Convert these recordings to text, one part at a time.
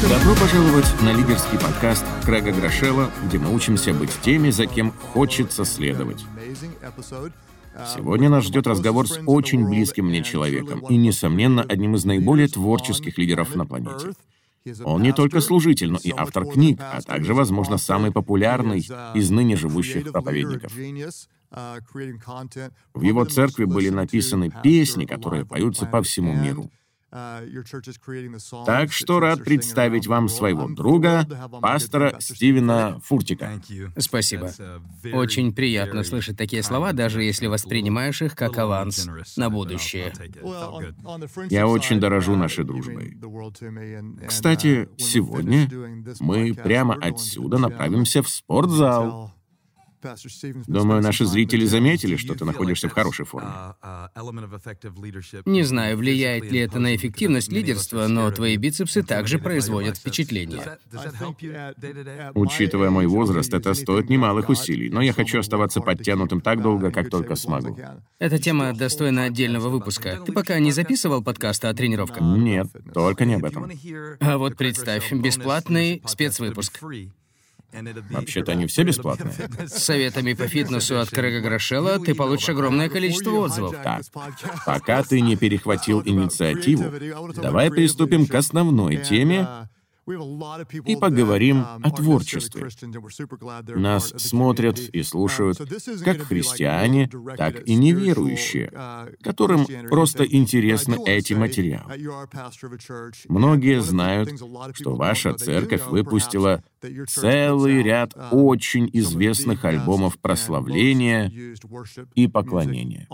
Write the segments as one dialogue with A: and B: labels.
A: Добро пожаловать на лидерский подкаст Крэга Грошева, где мы учимся быть теми, за кем хочется следовать. Сегодня нас ждет разговор с очень близким мне человеком и, несомненно, одним из наиболее творческих лидеров на планете. Он не только служитель, но и автор книг, а также, возможно, самый популярный из ныне живущих проповедников. В его церкви были написаны песни, которые поются по всему миру. Так что рад представить вам своего друга, пастора Стивена Фуртика.
B: Спасибо. Очень приятно слышать такие слова, даже если воспринимаешь их как аванс на будущее.
A: Я очень дорожу нашей дружбой. Кстати, сегодня мы прямо отсюда направимся в спортзал. Думаю, наши зрители заметили, что ты находишься в хорошей форме.
B: Не знаю, влияет ли это на эффективность лидерства, но твои бицепсы также производят впечатление.
A: Учитывая мой возраст, это стоит немалых усилий, но я хочу оставаться подтянутым так долго, как только смогу.
B: Эта тема достойна отдельного выпуска. Ты пока не записывал подкасты о тренировках?
A: Нет, только не об этом.
B: А вот представь, бесплатный спецвыпуск.
A: Вообще-то они все бесплатные.
B: С советами по фитнесу от Крэга Грошела ты получишь огромное количество отзывов.
A: Так, пока ты не перехватил инициативу, давай приступим к основной теме, и поговорим о творчестве. Нас смотрят и слушают как христиане, так и неверующие, которым просто интересны эти материалы. Многие знают, что ваша церковь выпустила целый ряд очень известных альбомов прославления и поклонения.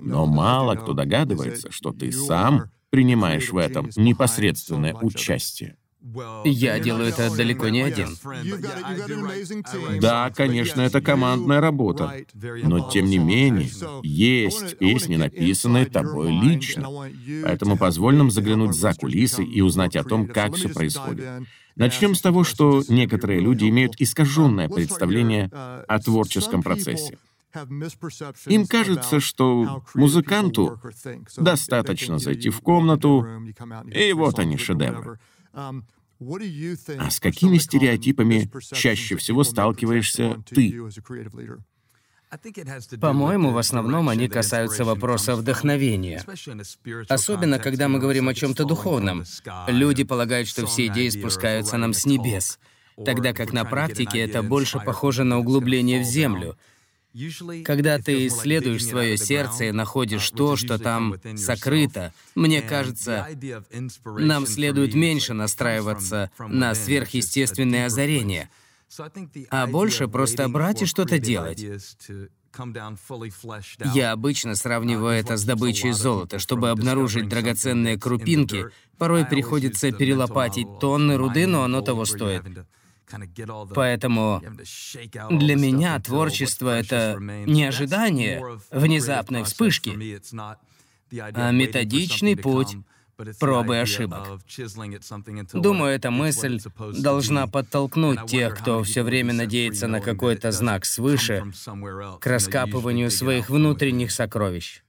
A: Но мало кто догадывается, что ты сам принимаешь в этом непосредственное участие.
B: Я делаю это далеко не один.
A: Да, конечно, это командная работа. Но, тем не менее, есть песни, написанные тобой лично. Поэтому позволь нам заглянуть за кулисы и узнать о том, как все происходит. Начнем с того, что некоторые люди имеют искаженное представление о творческом процессе. Им кажется, что музыканту достаточно зайти в комнату, и вот они, шедевры. Um, а с какими стереотипами чаще всего сталкиваешься ты?
B: По-моему, в основном они касаются вопроса вдохновения. Особенно, когда мы говорим о чем-то духовном. Люди полагают, что все идеи спускаются нам с небес, тогда как на практике это больше похоже на углубление в землю — когда ты исследуешь свое сердце и находишь то, что там сокрыто, мне кажется, нам следует меньше настраиваться на сверхъестественные озарения, а больше просто брать и что-то делать. Я обычно сравниваю это с добычей золота. Чтобы обнаружить драгоценные крупинки, порой приходится перелопатить тонны руды, но оно того стоит. Поэтому для меня творчество — это не ожидание внезапной вспышки, а методичный путь пробы и ошибок. Думаю, эта мысль должна подтолкнуть тех, кто все время надеется на какой-то знак свыше, к раскапыванию своих внутренних сокровищ.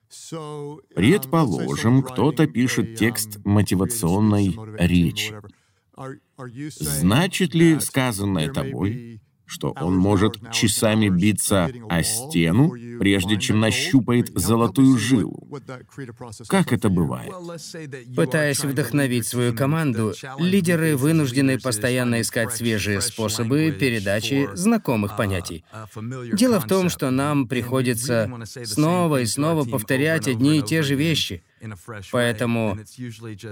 A: Предположим, кто-то пишет текст мотивационной речи. Значит ли сказанное тобой, что он может часами биться о стену, прежде чем нащупает золотую жилу. Как это бывает?
B: Пытаясь вдохновить свою команду, лидеры вынуждены постоянно искать свежие способы передачи знакомых понятий. Дело в том, что нам приходится снова и снова повторять одни и те же вещи — Поэтому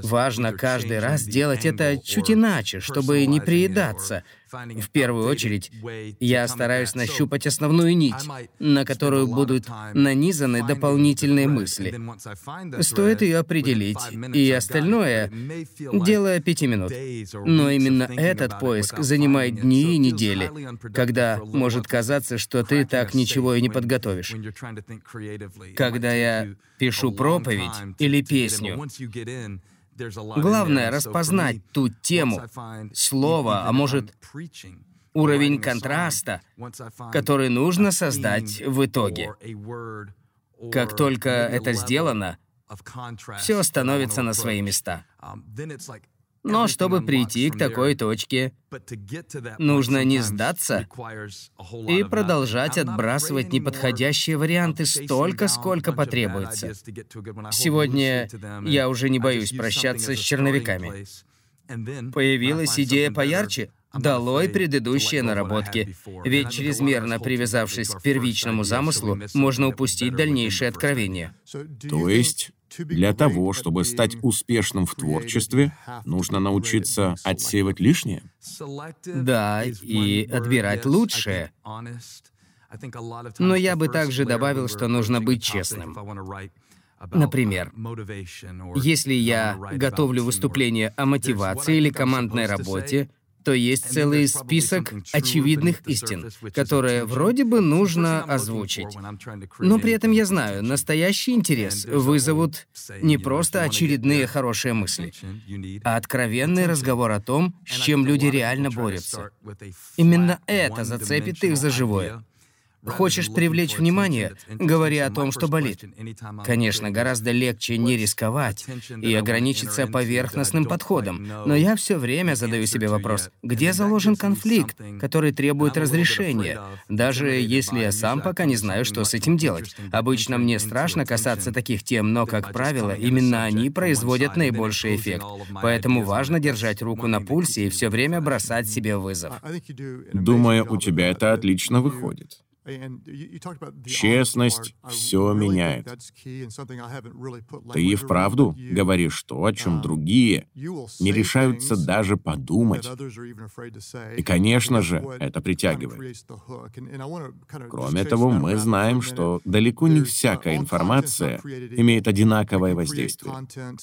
B: важно каждый раз делать это чуть иначе, чтобы не приедаться. В первую очередь, я стараюсь нащупать основную нить, на которую будут нанизаны дополнительные мысли. Стоит ее определить, и остальное — дело пяти минут. Но именно этот поиск занимает дни и недели, когда может казаться, что ты так ничего и не подготовишь. Когда я пишу проповедь или песню. Главное — распознать ту тему, слово, а может, уровень контраста, который нужно создать в итоге. Как только это сделано, все становится на свои места. Но чтобы прийти к такой точке, нужно не сдаться и продолжать отбрасывать неподходящие варианты столько, сколько потребуется. Сегодня я уже не боюсь прощаться с черновиками. Появилась идея поярче? Долой предыдущие наработки. Ведь чрезмерно привязавшись к первичному замыслу, можно упустить дальнейшие откровения.
A: То есть для того, чтобы стать успешным в творчестве, нужно научиться отсеивать лишнее?
B: Да, и отбирать лучшее. Но я бы также добавил, что нужно быть честным. Например, если я готовлю выступление о мотивации или командной работе, то есть целый список очевидных истин, которые вроде бы нужно озвучить. Но при этом я знаю, настоящий интерес вызовут не просто очередные хорошие мысли, а откровенный разговор о том, с чем люди реально борются. Именно это зацепит их за живое. Хочешь привлечь внимание? Говори о том, что болит. Конечно, гораздо легче не рисковать и ограничиться поверхностным подходом, но я все время задаю себе вопрос, где заложен конфликт, который требует разрешения, даже если я сам пока не знаю, что с этим делать. Обычно мне страшно касаться таких тем, но, как правило, именно они производят наибольший эффект. Поэтому важно держать руку на пульсе и все время бросать себе вызов.
A: Думаю, у тебя это отлично выходит. Честность все меняет. Ты и вправду говоришь то, о чем другие не решаются даже подумать. И, конечно же, это притягивает. Кроме того, мы знаем, что далеко не всякая информация имеет одинаковое воздействие.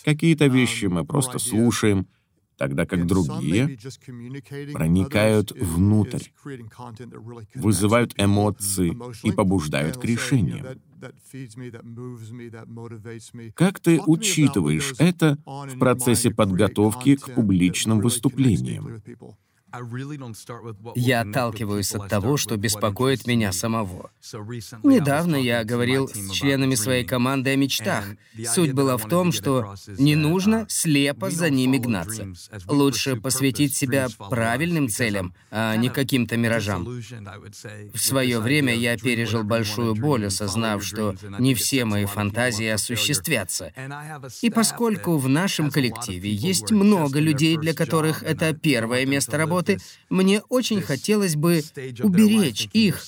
A: Какие-то вещи мы просто слушаем, тогда как другие проникают внутрь, вызывают эмоции и побуждают к решениям. Как ты учитываешь это в процессе подготовки к публичным выступлениям?
B: Я отталкиваюсь от того, что беспокоит меня самого. Недавно я говорил с членами своей команды о мечтах. Суть была в том, что не нужно uh, слепо за ними гнаться. Лучше посвятить себя правильным целям, а не каким-то миражам. В свое время я пережил большую боль, осознав, что не все мои фантазии осуществятся. И поскольку в нашем коллективе есть много людей, для которых это первое место работы, работы, мне очень хотелось бы уберечь их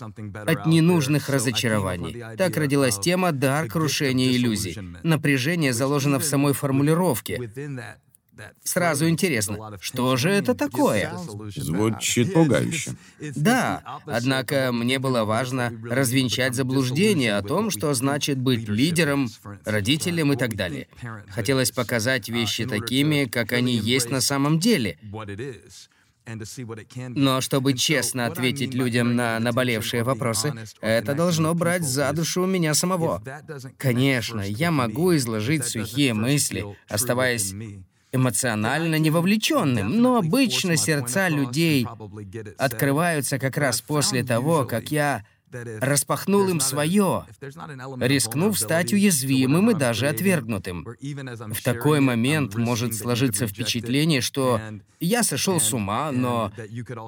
B: от ненужных разочарований. Так родилась тема «дар крушения иллюзий». Напряжение заложено в самой формулировке. Сразу интересно, что же это такое?
A: Звучит пугающе.
B: Да, однако мне было важно развенчать заблуждение о том, что значит быть лидером, родителем и так далее. Хотелось показать вещи такими, как они есть на самом деле. Но чтобы честно ответить людям на наболевшие вопросы, это должно брать за душу меня самого. Конечно, я могу изложить сухие мысли, оставаясь эмоционально невовлеченным, но обычно сердца людей открываются как раз после того, как я распахнул им свое, рискнув стать уязвимым и даже отвергнутым. В такой момент может сложиться впечатление, что я сошел с ума, но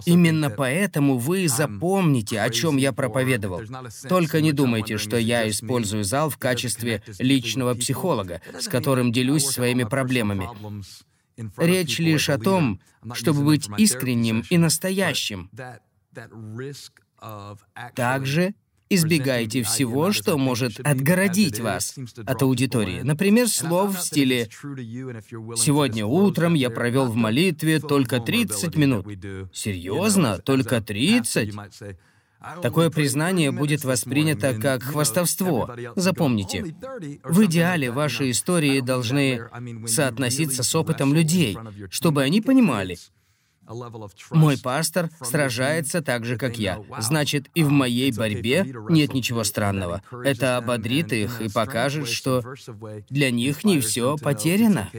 B: именно поэтому вы запомните, о чем я проповедовал. Только не думайте, что я использую зал в качестве личного психолога, с которым делюсь своими проблемами. Речь лишь о том, чтобы быть искренним и настоящим. Также избегайте всего, что может отгородить вас от аудитории. Например, слов в стиле «Сегодня утром я провел в молитве только 30 минут». Серьезно? Только 30? Такое признание будет воспринято как хвастовство. Запомните, в идеале ваши истории должны соотноситься с опытом людей, чтобы они понимали, мой пастор сражается так же, как я. Значит, и в моей борьбе нет ничего странного. Это ободрит их и покажет, что для них не все потеряно.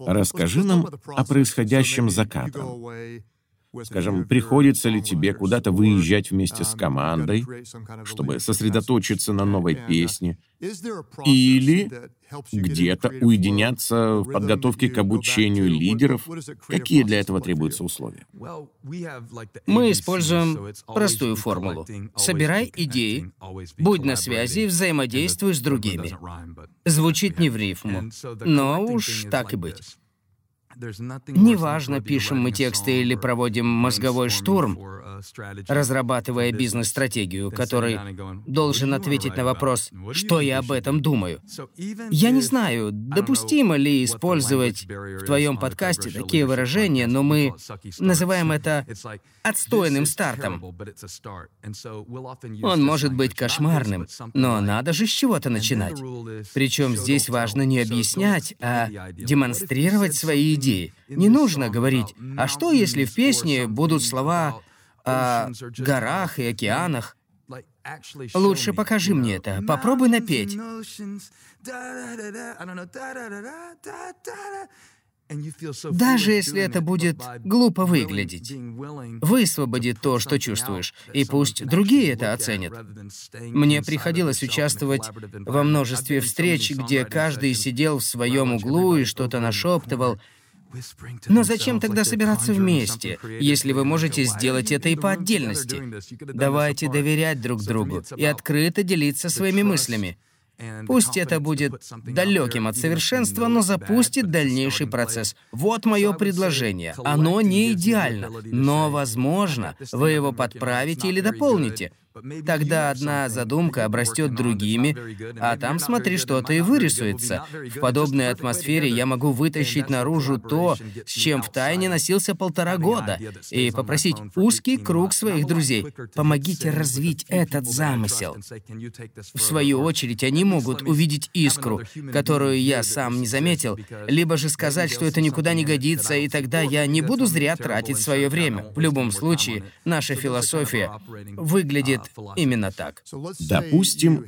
A: Расскажи нам о происходящем за кадром. Скажем, приходится ли тебе куда-то выезжать вместе с командой, чтобы сосредоточиться на новой песне, или где-то уединяться в подготовке к обучению лидеров? Какие для этого требуются условия?
B: Мы используем простую формулу. Собирай идеи, будь на связи, взаимодействуй с другими. Звучит не в рифму, но уж так и быть. Неважно, пишем мы тексты или проводим мозговой штурм, разрабатывая бизнес-стратегию, который должен ответить на вопрос, что я об этом думаю. Я не знаю, допустимо ли использовать в твоем подкасте такие выражения, но мы называем это отстойным стартом. Он может быть кошмарным, но надо же с чего-то начинать. Причем здесь важно не объяснять, а демонстрировать свои идеи. Не нужно говорить, а что если в песне будут слова о горах и океанах. Лучше покажи мне это. Попробуй напеть. Даже если это будет глупо выглядеть, высвободи то, что чувствуешь, и пусть другие это оценят. Мне приходилось участвовать во множестве встреч, где каждый сидел в своем углу и что-то нашептывал, но зачем тогда собираться вместе, если вы можете сделать это и по отдельности? Давайте доверять друг другу и открыто делиться своими мыслями. Пусть это будет далеким от совершенства, но запустит дальнейший процесс. Вот мое предложение. Оно не идеально, но, возможно, вы его подправите или дополните. Тогда одна задумка обрастет другими, а там, смотри, что-то и вырисуется. В подобной атмосфере я могу вытащить наружу то, с чем в тайне носился полтора года, и попросить узкий круг своих друзей. Помогите развить этот замысел. В свою очередь, они могут увидеть искру, которую я сам не заметил, либо же сказать, что это никуда не годится, и тогда я не буду зря тратить свое время. В любом случае, наша философия выглядит именно так.
A: Допустим,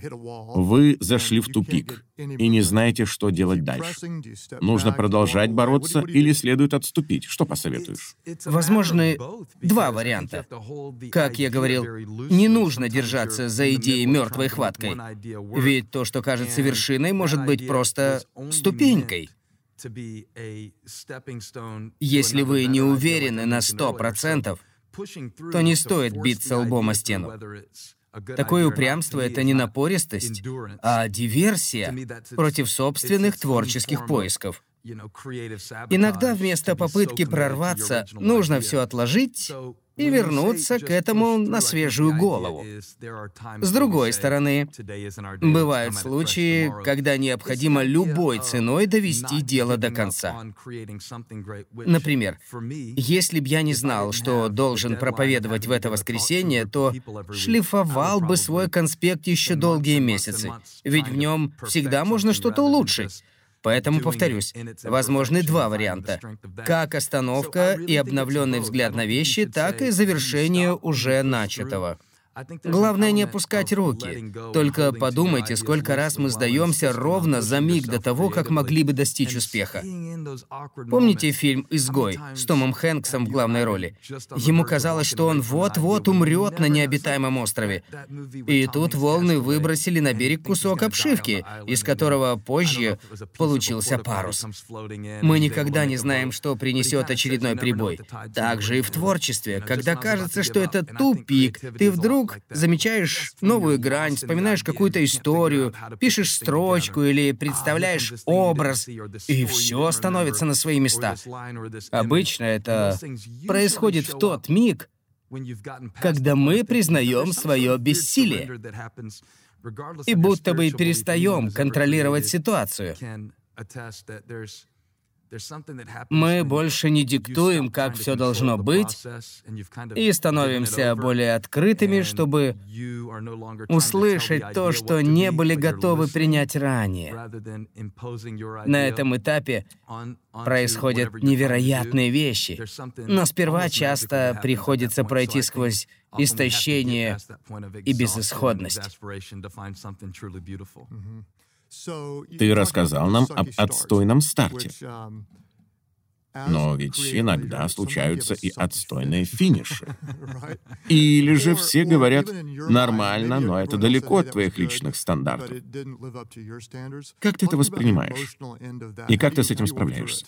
A: вы зашли в тупик и не знаете, что делать дальше. Нужно продолжать бороться или следует отступить? Что посоветуешь?
B: Возможны два варианта. Как я говорил, не нужно держаться за идеей мертвой хваткой. Ведь то, что кажется вершиной, может быть просто ступенькой. Если вы не уверены на сто процентов, то не стоит биться лбом о стену. Такое упрямство — это не напористость, а диверсия против собственных творческих поисков. Иногда вместо попытки прорваться нужно все отложить и вернуться к этому на свежую голову. С другой стороны, бывают случаи, когда необходимо любой ценой довести дело до конца. Например, если б я не знал, что должен проповедовать в это воскресенье, то шлифовал бы свой конспект еще долгие месяцы, ведь в нем всегда можно что-то улучшить. Поэтому повторюсь, возможны два варианта. Как остановка и обновленный взгляд на вещи, так и завершение уже начатого. Главное не опускать руки. Только подумайте, сколько раз мы сдаемся ровно за миг до того, как могли бы достичь успеха. Помните фильм «Изгой» с Томом Хэнксом в главной роли? Ему казалось, что он вот-вот умрет на необитаемом острове. И тут волны выбросили на берег кусок обшивки, из которого позже получился парус. Мы никогда не знаем, что принесет очередной прибой. Так же и в творчестве. Когда кажется, что это тупик, ты вдруг вдруг замечаешь новую грань, вспоминаешь какую-то историю, пишешь строчку или представляешь образ, и все становится на свои места. Обычно это происходит в тот миг, когда мы признаем свое бессилие и будто бы перестаем контролировать ситуацию. Мы больше не диктуем, как все должно быть, и становимся более открытыми, чтобы услышать то, что не были готовы принять ранее. На этом этапе происходят невероятные вещи, но сперва часто приходится пройти сквозь истощение и безысходность.
A: Ты рассказал нам об отстойном старте. Но ведь иногда случаются и отстойные финиши. Или же все говорят «нормально, но это далеко от твоих личных стандартов». Как ты это воспринимаешь? И как ты с этим справляешься?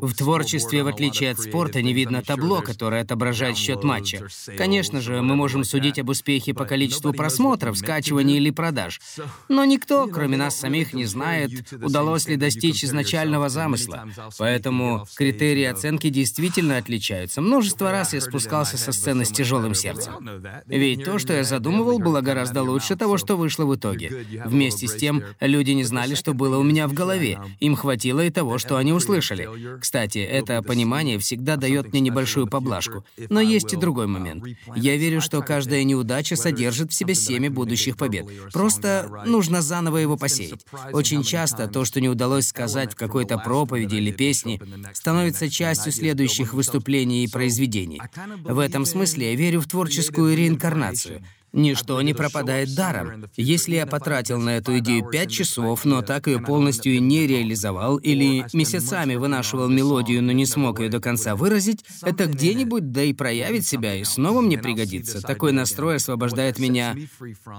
B: В творчестве, в отличие от спорта, не видно табло, которое отображает счет матча. Конечно же, мы можем судить об успехе по количеству просмотров, скачиваний или продаж. Но никто, кроме нас самих, не знает, удалось ли достичь изначального замысла. Поэтому критерии оценки действительно отличаются. Множество раз я спускался со сцены с тяжелым сердцем. Ведь то, что я задумывал, было гораздо лучше того, что вышло в итоге. Вместе с тем, люди не знали, что было у меня в голове. Им хватило и того, что они услышали. Кстати, это понимание всегда дает мне небольшую поблажку. Но есть и другой момент. Я верю, что каждая неудача содержит в себе семя будущих побед. Просто нужно заново его посеять. Очень часто то, что не удалось сказать в какой-то проповеди или песне, становится частью следующих выступлений и произведений. В этом смысле я верю в творческую реинкарнацию — Ничто не пропадает даром. Если я потратил на эту идею пять часов, но так ее полностью не реализовал, или месяцами вынашивал мелодию, но не смог ее до конца выразить, это где-нибудь да и проявит себя, и снова мне пригодится. Такой настрой освобождает меня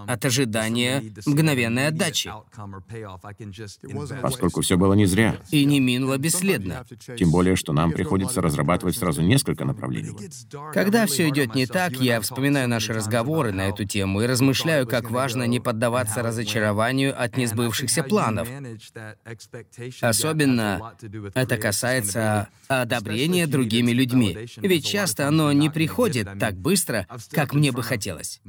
B: от ожидания мгновенной отдачи.
A: Поскольку все было не зря.
B: И не минуло бесследно.
A: Тем более, что нам приходится разрабатывать сразу несколько направлений.
B: Когда все идет не так, я вспоминаю наши разговоры на эту эту тему и размышляю, как важно не поддаваться разочарованию от несбывшихся планов. Особенно это касается одобрения другими людьми, ведь часто оно не приходит так быстро, как мне бы хотелось.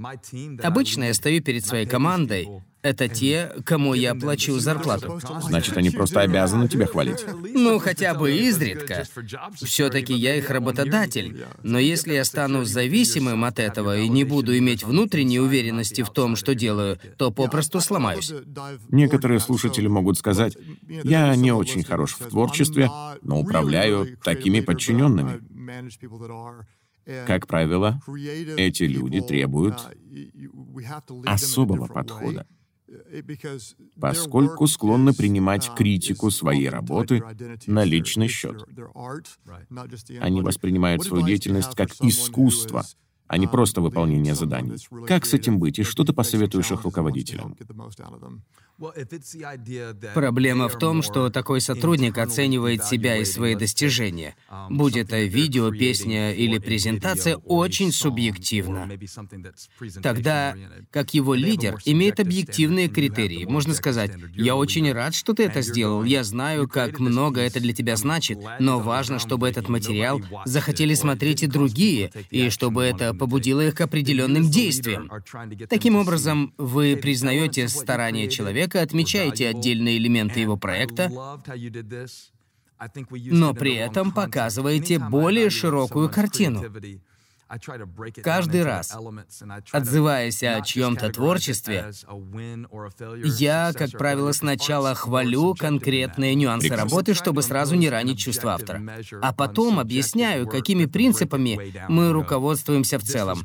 B: Обычно я стою перед своей командой, это те, кому я плачу зарплату.
A: Значит, они просто обязаны тебя хвалить.
B: Ну, хотя бы изредка. Все-таки я их работодатель. Но если я стану зависимым от этого и не буду иметь внутренней уверенности в том, что делаю, то попросту сломаюсь.
A: Некоторые слушатели могут сказать, я не очень хорош в творчестве, но управляю такими подчиненными. Как правило, эти люди требуют особого подхода поскольку склонны принимать критику своей работы на личный счет. Они воспринимают свою деятельность как искусство, а не просто выполнение заданий. Как с этим быть, и что ты посоветуешь их руководителям?
B: Проблема в том, что такой сотрудник оценивает себя и свои достижения. Будь это видео, песня или презентация, очень субъективно. Тогда, как его лидер, имеет объективные критерии. Можно сказать, «Я очень рад, что ты это сделал, я знаю, как много это для тебя значит, но важно, чтобы этот материал захотели смотреть и другие, и чтобы это побудило их к определенным действиям». Таким образом, вы признаете старания человека, отмечаете отдельные элементы его проекта, но при этом показываете более широкую картину. Каждый раз, отзываясь о чьем-то творчестве, я, как правило, сначала хвалю конкретные нюансы работы, чтобы сразу не ранить чувство автора. А потом объясняю, какими принципами мы руководствуемся в целом.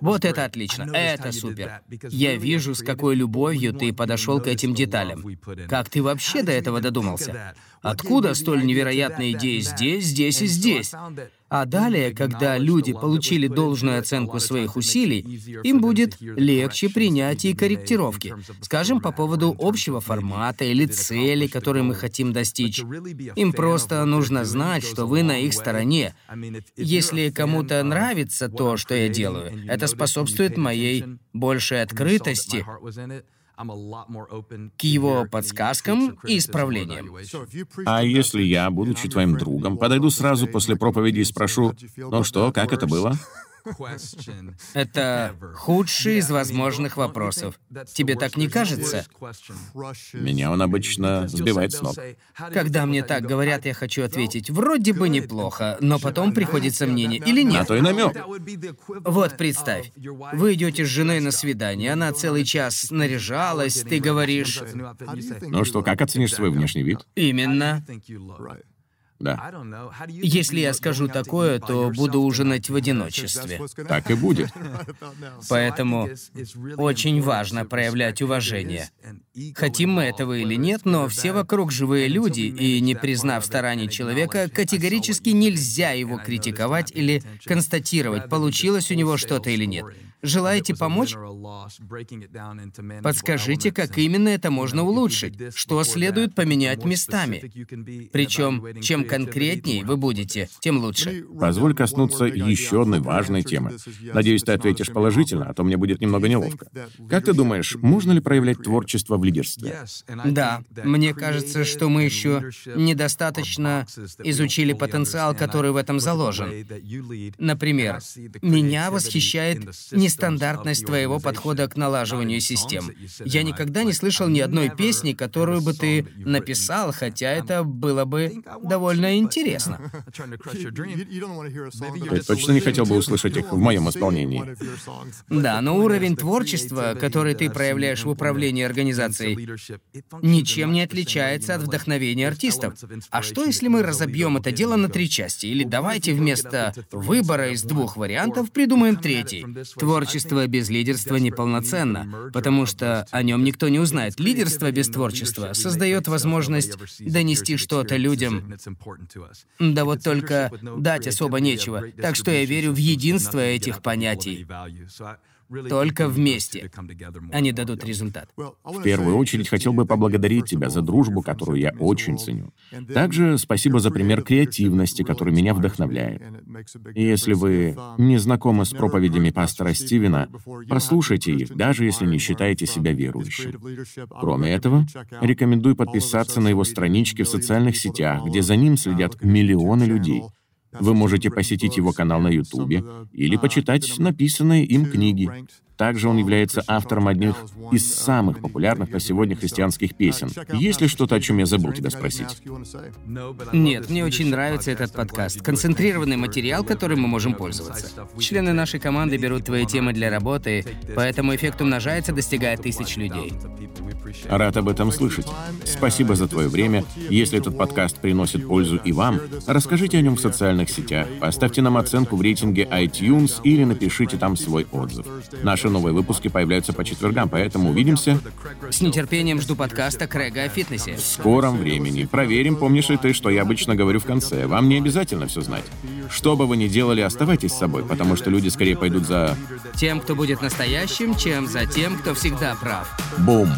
B: Вот это отлично, это супер. Я вижу, с какой любовью ты подошел к этим деталям. Как ты вообще до этого додумался? Откуда столь невероятные идеи здесь, здесь и здесь? А далее, когда люди получили должную оценку своих усилий, им будет легче принятие и корректировки. Скажем, по поводу общего формата или цели, которые мы хотим достичь. Им просто нужно знать, что вы на их стороне. Если кому-то нравится то, что я делаю, это способствует моей большей открытости к его подсказкам и исправлениям.
A: А если я, будучи твоим другом, подойду сразу после проповеди и спрошу, ну что, как это было?
B: Это худший из возможных вопросов. Тебе так не кажется?
A: Меня он обычно сбивает с ног.
B: Когда мне так говорят, я хочу ответить, вроде бы неплохо, но потом приходит сомнение, или нет?
A: На то и намек.
B: Вот представь, вы идете с женой на свидание, она целый час наряжалась, ты говоришь...
A: Ну что, как оценишь свой внешний вид?
B: Именно.
A: Да.
B: Если я скажу такое, то буду ужинать в одиночестве.
A: Так и будет.
B: Поэтому очень важно проявлять уважение. Хотим мы этого или нет, но все вокруг живые люди, и не признав стараний человека, категорически нельзя его критиковать или констатировать, получилось у него что-то или нет. Желаете помочь? Подскажите, как именно это можно улучшить, что следует поменять местами. Причем, чем конкретнее вы будете, тем лучше.
A: Позволь коснуться еще одной важной темы. Надеюсь, ты ответишь положительно, а то мне будет немного неловко. Как ты думаешь, можно ли проявлять творчество в лидерстве?
B: Да, мне кажется, что мы еще недостаточно изучили потенциал, который в этом заложен. Например, меня восхищает нестандартность твоего подхода к налаживанию систем. Я никогда не слышал ни одной песни, которую бы ты написал, хотя это было бы довольно интересно.
A: Ты точно не хотел бы услышать их в моем исполнении?
B: Да, но уровень творчества, который ты проявляешь в управлении организацией, ничем не отличается от вдохновения артистов. А что, если мы разобьем это дело на три части? Или давайте вместо выбора из двух вариантов придумаем третий. Творчество без лидерства неполноценно, потому что о нем никто не узнает. Лидерство без творчества создает возможность донести что-то людям. Да вот только дать особо нечего. Так что я верю в единство этих понятий. Только вместе они дадут результат.
A: В первую очередь хотел бы поблагодарить тебя за дружбу, которую я очень ценю. Также спасибо за пример креативности, который меня вдохновляет. И если вы не знакомы с проповедями пастора Стивена, прослушайте их, даже если не считаете себя верующим. Кроме этого, рекомендую подписаться на его странички в социальных сетях, где за ним следят миллионы людей. Вы можете посетить его канал на Ютубе или почитать написанные им книги. Также он является автором одних из самых популярных на сегодня христианских песен. Есть ли что-то, о чем я забыл тебя спросить?
B: Нет, мне очень нравится этот подкаст. Концентрированный материал, которым мы можем пользоваться. Члены нашей команды берут твои темы для работы, поэтому эффект умножается, достигая тысяч людей.
A: Рад об этом слышать. Спасибо за твое время. Если этот подкаст приносит пользу и вам, расскажите о нем в социальных сетях, поставьте нам оценку в рейтинге iTunes или напишите там свой отзыв. Наши новые выпуски появляются по четвергам, поэтому увидимся.
B: С нетерпением жду подкаста Крэга о фитнесе.
A: В скором времени. Проверим, помнишь ли ты, что я обычно говорю в конце. Вам не обязательно все знать. Что бы вы ни делали, оставайтесь с собой, потому что люди скорее пойдут за...
B: Тем, кто будет настоящим, чем за тем, кто всегда прав.
A: Бум!